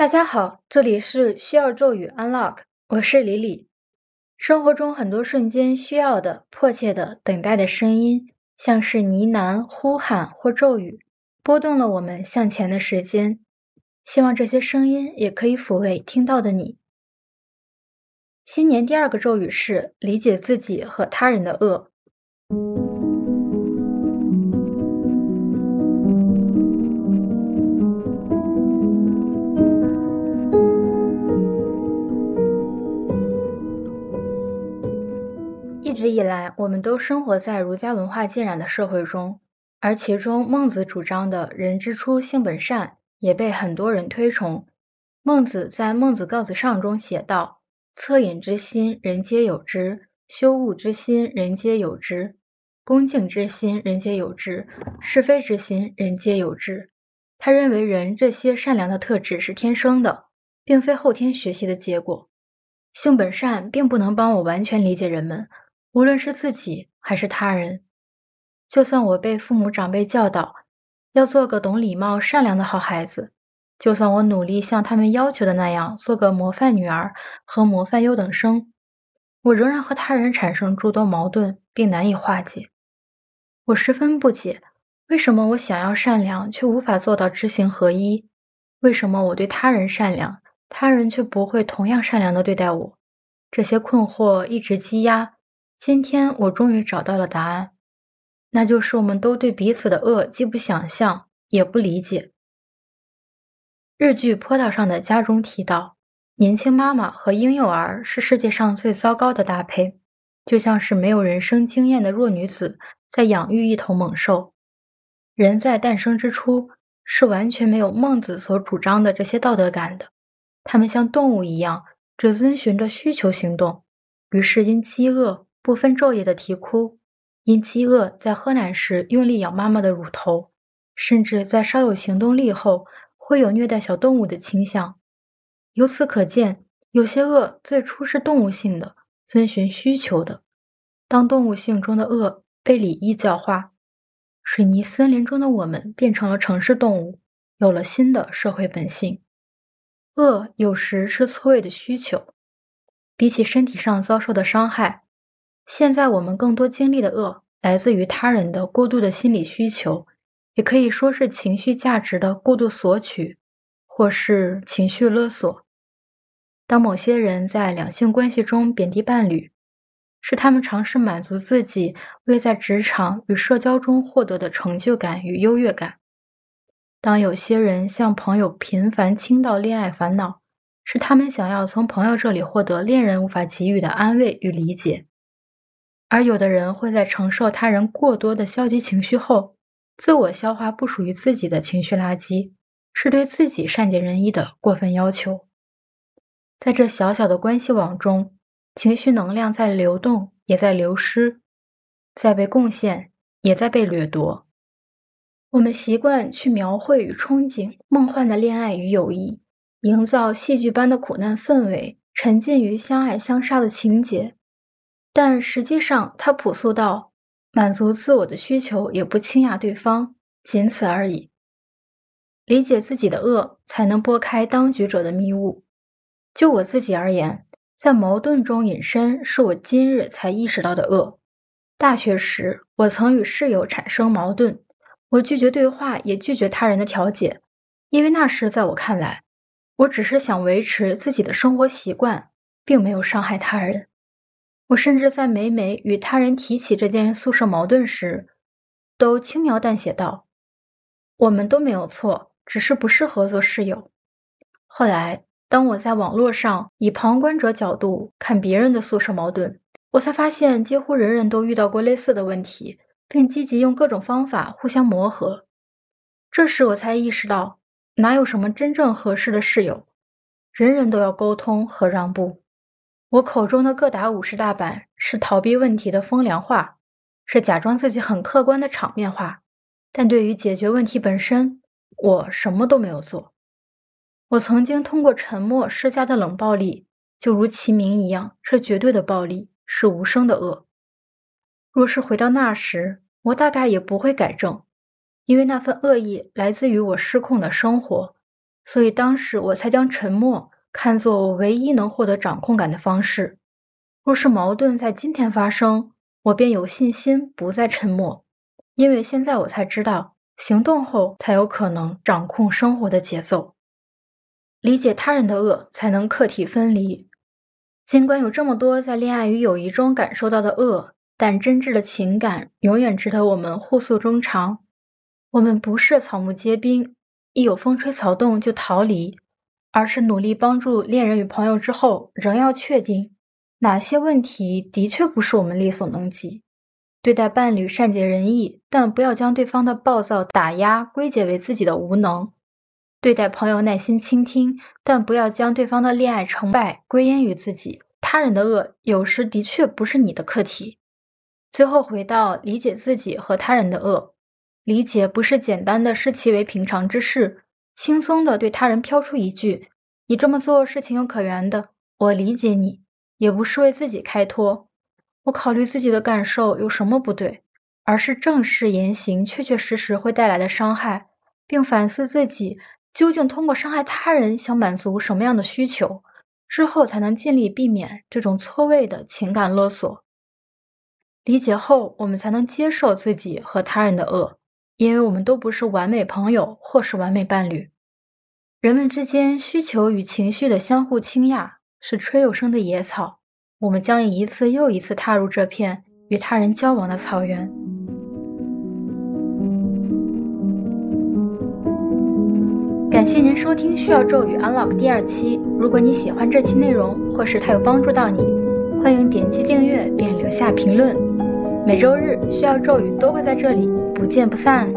大家好，这里是需要咒语 Unlock，我是李李。生活中很多瞬间需要的、迫切的、等待的声音，像是呢喃、呼喊或咒语，拨动了我们向前的时间。希望这些声音也可以抚慰听到的你。新年第二个咒语是理解自己和他人的恶。以来，我们都生活在儒家文化浸染的社会中，而其中孟子主张的“人之初，性本善”也被很多人推崇。孟子在《孟子告子上》中写道：“恻隐之心，人皆有之；羞恶之心，人皆有之；恭敬之心，人皆有之；是非之心，人皆有之。”他认为人这些善良的特质是天生的，并非后天学习的结果。性本善并不能帮我完全理解人们。无论是自己还是他人，就算我被父母长辈教导要做个懂礼貌、善良的好孩子，就算我努力像他们要求的那样做个模范女儿和模范优等生，我仍然和他人产生诸多矛盾，并难以化解。我十分不解，为什么我想要善良却无法做到知行合一？为什么我对他人善良，他人却不会同样善良的对待我？这些困惑一直积压。今天我终于找到了答案，那就是我们都对彼此的恶既不想象也不理解。日剧《坡道上的家》中提到，年轻妈妈和婴幼儿是世界上最糟糕的搭配，就像是没有人生经验的弱女子在养育一头猛兽。人在诞生之初是完全没有孟子所主张的这些道德感的，他们像动物一样，只遵循着需求行动，于是因饥饿。不分昼夜的啼哭，因饥饿在喝奶时用力咬妈妈的乳头，甚至在稍有行动力后会有虐待小动物的倾向。由此可见，有些恶最初是动物性的，遵循需求的。当动物性中的恶被礼仪教化，水泥森林中的我们变成了城市动物，有了新的社会本性。恶有时是错位的需求，比起身体上遭受的伤害。现在我们更多经历的恶，来自于他人的过度的心理需求，也可以说是情绪价值的过度索取，或是情绪勒索。当某些人在两性关系中贬低伴侣，是他们尝试满足自己未在职场与社交中获得的成就感与优越感；当有些人向朋友频繁倾倒恋爱烦恼，是他们想要从朋友这里获得恋人无法给予的安慰与理解。而有的人会在承受他人过多的消极情绪后，自我消化不属于自己的情绪垃圾，是对自己善解人意的过分要求。在这小小的关系网中，情绪能量在流动，也在流失，在被贡献，也在被掠夺。我们习惯去描绘与憧憬梦幻的恋爱与友谊，营造戏剧般的苦难氛围，沉浸于相爱相杀的情节。但实际上，他朴素到满足自我的需求，也不倾轧对方，仅此而已。理解自己的恶，才能拨开当局者的迷雾。就我自己而言，在矛盾中隐身，是我今日才意识到的恶。大学时，我曾与室友产生矛盾，我拒绝对话，也拒绝他人的调解，因为那时在我看来，我只是想维持自己的生活习惯，并没有伤害他人。我甚至在每每与他人提起这件宿舍矛盾时，都轻描淡写道：“我们都没有错，只是不适合做室友。”后来，当我在网络上以旁观者角度看别人的宿舍矛盾，我才发现几乎人人都遇到过类似的问题，并积极用各种方法互相磨合。这时，我才意识到，哪有什么真正合适的室友，人人都要沟通和让步。我口中的各打五十大板是逃避问题的风凉话，是假装自己很客观的场面话。但对于解决问题本身，我什么都没有做。我曾经通过沉默施加的冷暴力，就如其名一样，是绝对的暴力，是无声的恶。若是回到那时，我大概也不会改正，因为那份恶意来自于我失控的生活，所以当时我才将沉默看作我唯一能获得掌控感的方式。若是矛盾在今天发生，我便有信心不再沉默，因为现在我才知道，行动后才有可能掌控生活的节奏。理解他人的恶，才能客体分离。尽管有这么多在恋爱与友谊中感受到的恶，但真挚的情感永远值得我们互诉衷肠。我们不是草木皆兵，一有风吹草动就逃离，而是努力帮助恋人与朋友之后，仍要确定哪些问题的确不是我们力所能及。对待伴侣善解人意，但不要将对方的暴躁打压归结为自己的无能。对待朋友耐心倾听，但不要将对方的恋爱成败归因于自己。他人的恶有时的确不是你的课题。最后回到理解自己和他人的恶，理解不是简单的视其为平常之事，轻松的对他人飘出一句“你这么做是情有可原的，我理解你”，也不是为自己开脱，我考虑自己的感受有什么不对，而是正视言行确确实实会带来的伤害，并反思自己。究竟通过伤害他人想满足什么样的需求？之后才能尽力避免这种错位的情感勒索。理解后，我们才能接受自己和他人的恶，因为我们都不是完美朋友或是完美伴侣。人们之间需求与情绪的相互倾轧，是吹有声的野草。我们将一次又一次踏入这片与他人交往的草原。感谢您收听《需要咒语 Unlock》第二期。如果你喜欢这期内容，或是它有帮助到你，欢迎点击订阅并留下评论。每周日需要咒语都会在这里，不见不散。